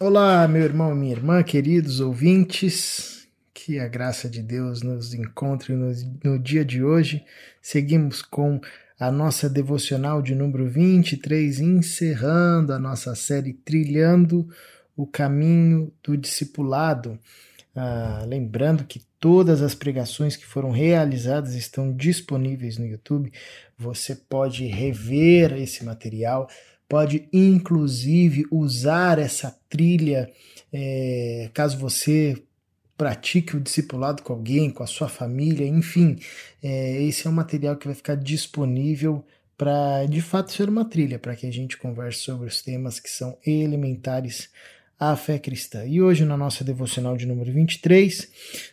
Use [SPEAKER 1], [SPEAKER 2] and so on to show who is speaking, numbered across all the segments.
[SPEAKER 1] Olá, meu irmão e minha irmã, queridos ouvintes, que a graça de Deus nos encontre no, no, dia de hoje. Seguimos com a nossa devocional de número 23, encerrando a nossa série Trilhando o Caminho do Discipulado. Ah, lembrando que todas as pregações que foram realizadas estão disponíveis no YouTube. Você pode rever esse material pode inclusive usar essa trilha é, caso você pratique o discipulado com alguém, com a sua família, enfim, é, esse é um material que vai ficar disponível para de fato ser uma trilha para que a gente converse sobre os temas que são elementares à fé cristã. E hoje, na nossa devocional de número 23,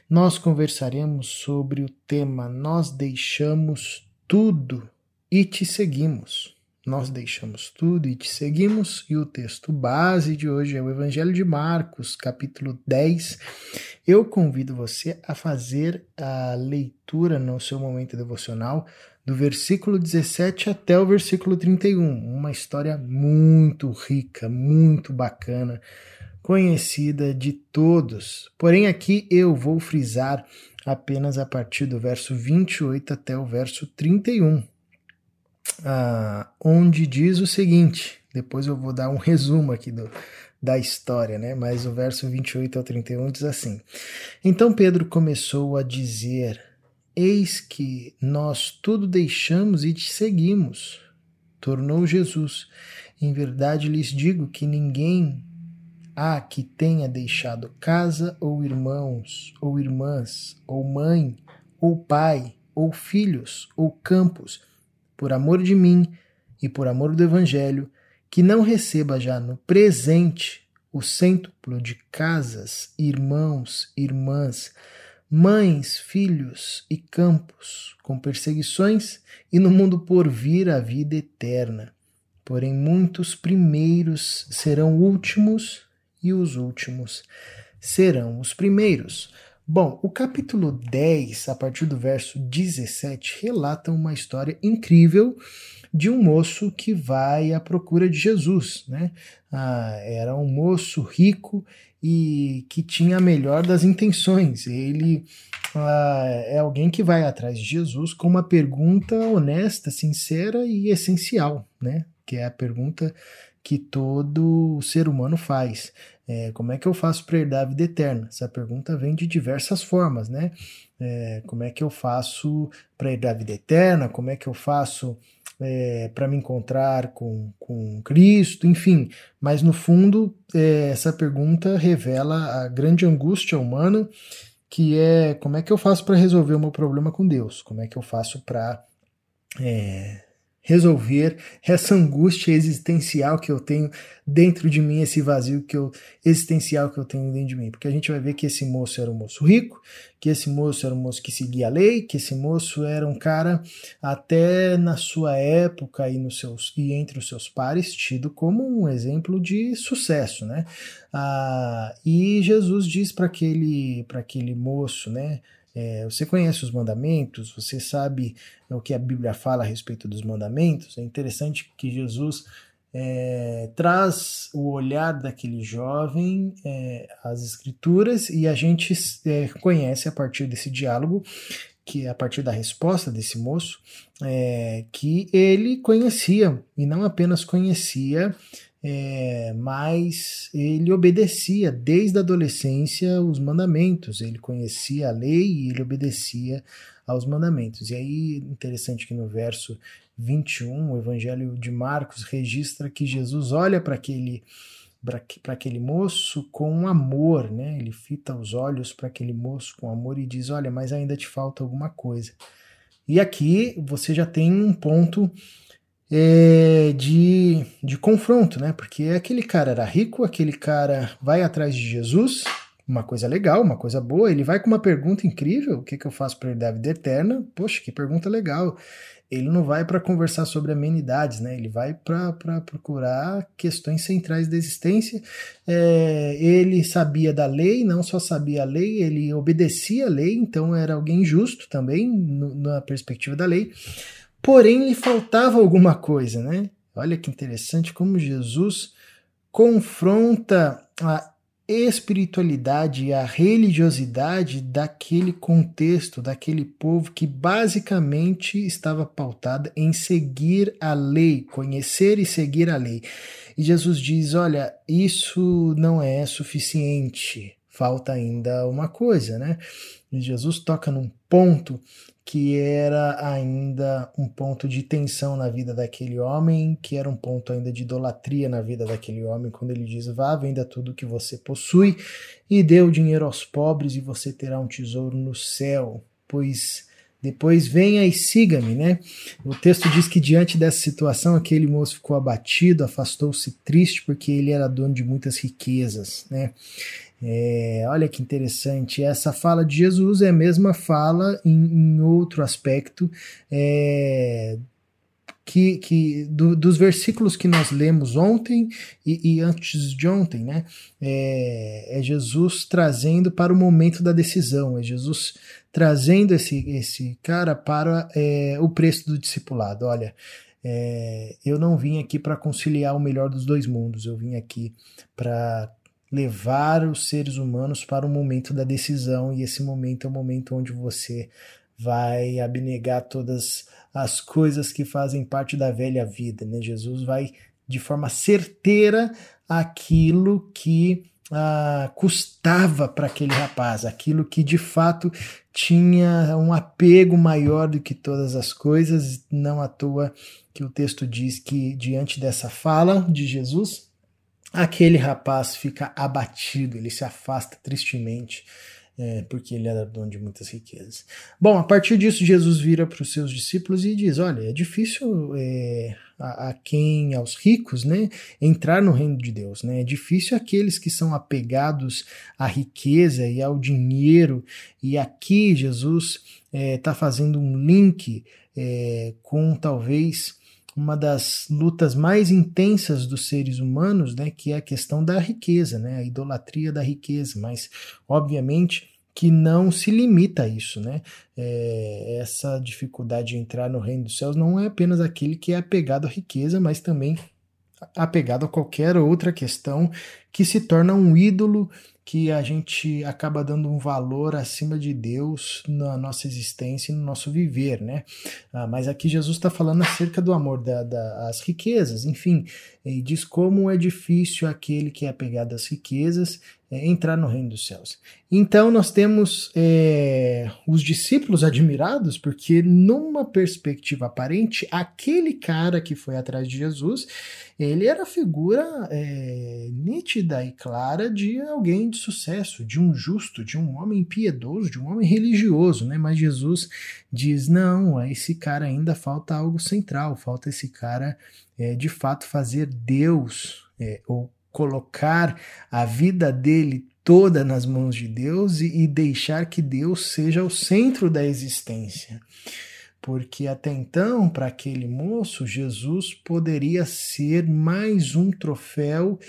[SPEAKER 1] nós conversaremos sobre o tema Nós deixamos tudo e te seguimos. Nós deixamos tudo e te seguimos, e o texto base de hoje é o Evangelho de Marcos, capítulo 10. Eu convido você a fazer a leitura no seu momento devocional do versículo 17 até o versículo 31. Uma história muito rica, muito bacana, conhecida de todos. Porém, aqui eu vou frisar apenas a partir do verso 28 até o verso 31 ah, onde diz o seguinte: depois eu vou dar um resumo aqui do, da história, né? Mas o verso 28 ao 31 diz assim: Então Pedro começou a dizer: Eis que nós tudo deixamos e te seguimos. Tornou Jesus: Em verdade lhes digo que ninguém há que tenha deixado casa, ou irmãos, ou irmãs, ou mãe, ou pai, ou filhos, ou campos por amor de mim e por amor do Evangelho, que não receba já no presente o cêntuplo de casas, irmãos, irmãs, mães, filhos e campos, com perseguições, e no mundo por vir a vida eterna. Porém, muitos primeiros serão últimos, e os últimos serão os primeiros. Bom, o capítulo 10, a partir do verso 17, relata uma história incrível de um moço que vai à procura de Jesus. Né? Ah, era um moço rico e que tinha a melhor das intenções. Ele ah, é alguém que vai atrás de Jesus com uma pergunta honesta, sincera e essencial, né? que é a pergunta que todo ser humano faz. É, como é que eu faço para herdar a vida eterna? Essa pergunta vem de diversas formas, né? É, como é que eu faço para herdar a vida eterna? Como é que eu faço é, para me encontrar com, com Cristo? Enfim, mas no fundo, é, essa pergunta revela a grande angústia humana, que é como é que eu faço para resolver o meu problema com Deus? Como é que eu faço para é, resolver essa angústia existencial que eu tenho dentro de mim, esse vazio que eu, existencial que eu tenho dentro de mim. Porque a gente vai ver que esse moço era um moço rico, que esse moço era um moço que seguia a lei, que esse moço era um cara até na sua época e, nos seus, e entre os seus pares tido como um exemplo de sucesso, né? Ah, e Jesus diz para aquele, aquele moço, né? É, você conhece os mandamentos, você sabe o que a Bíblia fala a respeito dos mandamentos. É interessante que Jesus é, traz o olhar daquele jovem é, às Escrituras e a gente é, conhece a partir desse diálogo, que a partir da resposta desse moço, é, que ele conhecia e não apenas conhecia é, mas ele obedecia desde a adolescência os mandamentos, ele conhecia a lei e ele obedecia aos mandamentos. E aí, interessante que no verso 21, o Evangelho de Marcos registra que Jesus olha para aquele para aquele moço com amor, né? Ele fita os olhos para aquele moço com amor e diz: Olha, mas ainda te falta alguma coisa. E aqui você já tem um ponto é, de, de confronto, né? Porque aquele cara era rico, aquele cara vai atrás de Jesus, uma coisa legal, uma coisa boa, ele vai com uma pergunta incrível: o que, que eu faço para herdar a vida eterna? Poxa, que pergunta legal. Ele não vai para conversar sobre amenidades, né? Ele vai para procurar questões centrais da existência. É, ele sabia da lei, não só sabia a lei, ele obedecia a lei, então era alguém justo também, no, na perspectiva da lei porém lhe faltava alguma coisa, né? Olha que interessante como Jesus confronta a espiritualidade e a religiosidade daquele contexto, daquele povo que basicamente estava pautada em seguir a lei, conhecer e seguir a lei. E Jesus diz: olha, isso não é suficiente, falta ainda uma coisa, né? E Jesus toca num ponto que era ainda um ponto de tensão na vida daquele homem, que era um ponto ainda de idolatria na vida daquele homem, quando ele diz: Vá, venda tudo que você possui e dê o dinheiro aos pobres, e você terá um tesouro no céu, pois depois venha e siga-me, né? O texto diz que diante dessa situação, aquele moço ficou abatido, afastou-se triste, porque ele era dono de muitas riquezas, né? É, olha que interessante, essa fala de Jesus é a mesma fala em, em outro aspecto é, que, que do, dos versículos que nós lemos ontem e, e antes de ontem, né? É, é, Jesus trazendo para o momento da decisão, é Jesus trazendo esse, esse cara para é, o preço do discipulado. Olha, é, eu não vim aqui para conciliar o melhor dos dois mundos, eu vim aqui para levar os seres humanos para o momento da decisão, e esse momento é o momento onde você vai abnegar todas as coisas que fazem parte da velha vida. Né? Jesus vai de forma certeira aquilo que ah, custava para aquele rapaz, aquilo que de fato tinha um apego maior do que todas as coisas, não à toa que o texto diz que diante dessa fala de Jesus, aquele rapaz fica abatido, ele se afasta tristemente, é, porque ele era dono de muitas riquezas. Bom, a partir disso, Jesus vira para os seus discípulos e diz: Olha, é difícil é, a, a, quem, aos ricos, né, entrar no reino de Deus, né? É difícil aqueles que são apegados à riqueza e ao dinheiro. E aqui Jesus está é, tá fazendo um link é, com talvez uma das lutas mais intensas dos seres humanos, né, que é a questão da riqueza, né, a idolatria da riqueza, mas obviamente que não se limita a isso, né? É, essa dificuldade de entrar no reino dos céus não é apenas aquele que é apegado à riqueza, mas também apegado a qualquer outra questão que se torna um ídolo que a gente acaba dando um valor acima de Deus na nossa existência e no nosso viver, né? Ah, mas aqui Jesus está falando acerca do amor das da, riquezas, enfim, e diz como é difícil aquele que é apegado às riquezas é, entrar no reino dos céus. Então nós temos é, os discípulos admirados, porque numa perspectiva aparente, aquele cara que foi atrás de Jesus, ele era figura é, nítida e clara de alguém de sucesso, de um justo, de um homem piedoso, de um homem religioso, né? Mas Jesus diz: não, a esse cara ainda falta algo central, falta esse cara é, de fato fazer Deus é, ou colocar a vida dele toda nas mãos de Deus e, e deixar que Deus seja o centro da existência. Porque até então, para aquele moço, Jesus poderia ser mais um troféu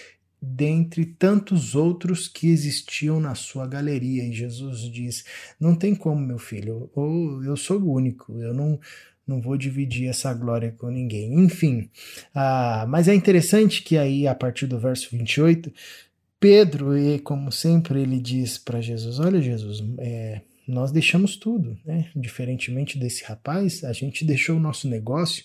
[SPEAKER 1] dentre tantos outros que existiam na sua galeria. E Jesus diz: Não tem como, meu filho, ou eu sou o único, eu não, não vou dividir essa glória com ninguém. Enfim, ah, mas é interessante que aí, a partir do verso 28, Pedro, e como sempre, ele diz para Jesus: Olha, Jesus, é, nós deixamos tudo, né? Diferentemente desse rapaz, a gente deixou o nosso negócio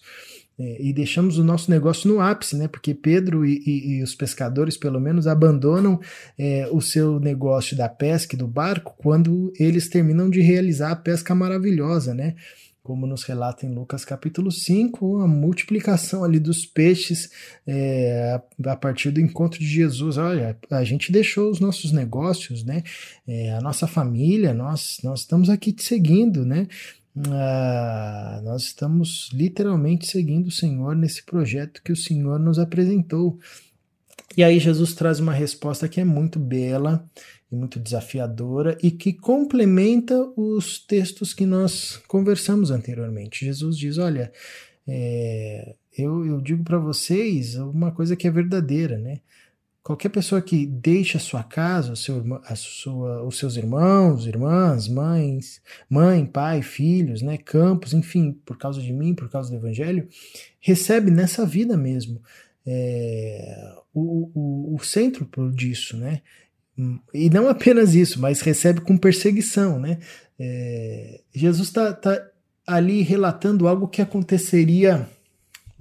[SPEAKER 1] é, e deixamos o nosso negócio no ápice, né? Porque Pedro e, e, e os pescadores, pelo menos, abandonam é, o seu negócio da pesca e do barco quando eles terminam de realizar a pesca maravilhosa, né? como nos relata em Lucas capítulo 5, a multiplicação ali dos peixes é, a partir do encontro de Jesus. Olha, a gente deixou os nossos negócios, né? É, a nossa família, nós, nós estamos aqui te seguindo, né? Ah, nós estamos literalmente seguindo o Senhor nesse projeto que o Senhor nos apresentou. E aí Jesus traz uma resposta que é muito bela e muito desafiadora e que complementa os textos que nós conversamos anteriormente. Jesus diz: Olha, é, eu, eu digo para vocês uma coisa que é verdadeira, né? Qualquer pessoa que deixa a sua casa, o seu, a sua, os seus irmãos, irmãs, mães, mãe, pai, filhos, né, campos, enfim, por causa de mim, por causa do evangelho, recebe nessa vida mesmo é, o, o, o centro disso, né? E não apenas isso, mas recebe com perseguição, né? É, Jesus está tá ali relatando algo que aconteceria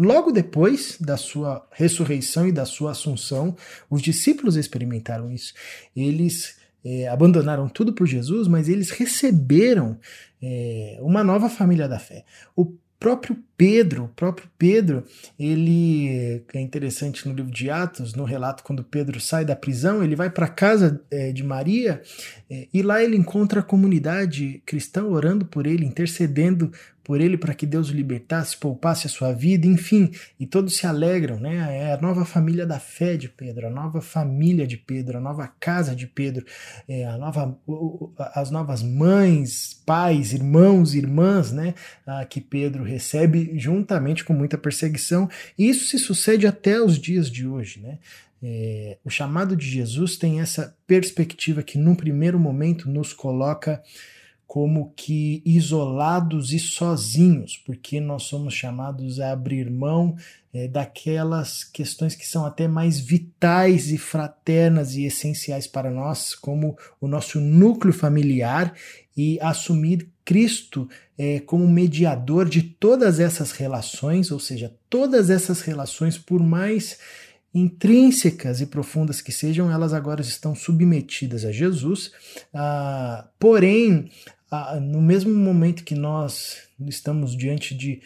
[SPEAKER 1] logo depois da sua ressurreição e da sua assunção. Os discípulos experimentaram isso. Eles é, abandonaram tudo por Jesus, mas eles receberam é, uma nova família da fé. O próprio Pedro, o próprio Pedro, ele é interessante no livro de Atos, no relato quando Pedro sai da prisão, ele vai para a casa é, de Maria é, e lá ele encontra a comunidade cristã orando por ele, intercedendo por ele para que Deus o libertasse, poupasse a sua vida, enfim, e todos se alegram, né? É a nova família da fé de Pedro, a nova família de Pedro, a nova casa de Pedro, é a nova, as novas mães, pais, irmãos, irmãs, né? que Pedro recebe juntamente com muita perseguição. E isso se sucede até os dias de hoje, né? É, o chamado de Jesus tem essa perspectiva que, num primeiro momento, nos coloca como que isolados e sozinhos, porque nós somos chamados a abrir mão é, daquelas questões que são até mais vitais e fraternas e essenciais para nós, como o nosso núcleo familiar, e assumir Cristo é, como mediador de todas essas relações, ou seja, todas essas relações, por mais intrínsecas e profundas que sejam, elas agora estão submetidas a Jesus. Ah, porém, ah, no mesmo momento que nós estamos diante de,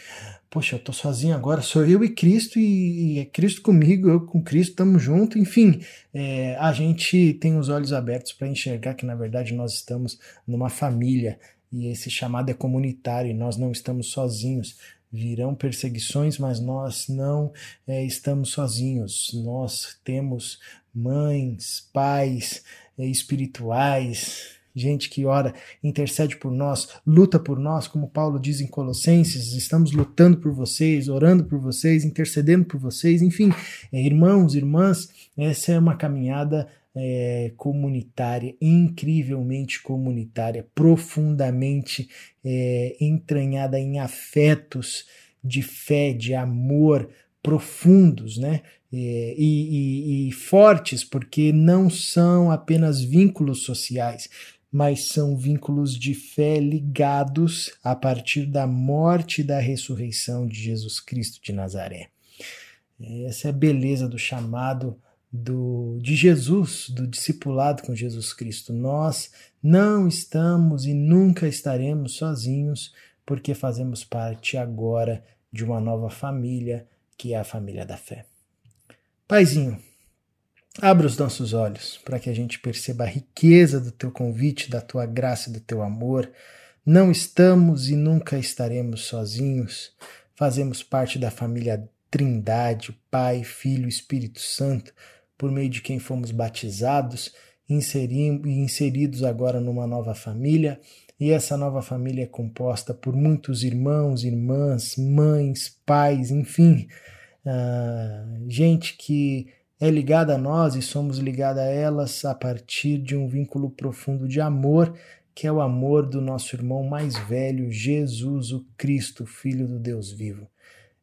[SPEAKER 1] poxa, eu estou sozinho agora, sou eu e Cristo, e, e, é Cristo comigo, eu com Cristo, estamos juntos, enfim, é, a gente tem os olhos abertos para enxergar que na verdade nós estamos numa família e esse chamado é comunitário e nós não estamos sozinhos. Virão perseguições, mas nós não é, estamos sozinhos. Nós temos mães, pais é, espirituais, gente que ora, intercede por nós, luta por nós, como Paulo diz em Colossenses, estamos lutando por vocês, orando por vocês, intercedendo por vocês, enfim, é, irmãos, irmãs, essa é uma caminhada é, comunitária, incrivelmente comunitária, profundamente é, entranhada em afetos de fé, de amor profundos, né? É, e, e, e, fortes, porque não são apenas vínculos sociais, mas são vínculos de fé ligados a partir da morte e da ressurreição de Jesus Cristo de Nazaré. Essa é a beleza do chamado do, de Jesus, do discipulado com Jesus Cristo. Nós não estamos e nunca estaremos sozinhos, porque fazemos parte agora de uma nova família, que é a família da fé. Paizinho, Abra os nossos olhos para que a gente perceba a riqueza do teu convite, da tua graça e do teu amor. Não estamos e nunca estaremos sozinhos. Fazemos parte da família Trindade, Pai, Filho Espírito Santo, por meio de quem fomos batizados e inseridos agora numa nova família. E essa nova família é composta por muitos irmãos, irmãs, mães, pais, enfim, uh, gente que é ligada a nós e somos ligados a elas a partir de um vínculo profundo de amor, que é o amor do nosso irmão mais velho, Jesus, o Cristo, Filho do Deus vivo.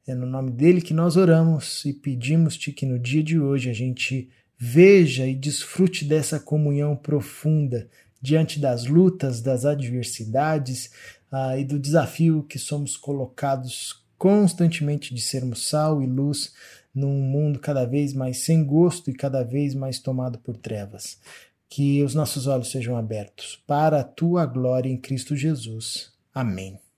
[SPEAKER 1] É no nome dele que nós oramos e pedimos-te que no dia de hoje a gente veja e desfrute dessa comunhão profunda diante das lutas, das adversidades ah, e do desafio que somos colocados constantemente de sermos sal e luz num mundo cada vez mais sem gosto e cada vez mais tomado por trevas. Que os nossos olhos sejam abertos para a tua glória em Cristo Jesus. Amém.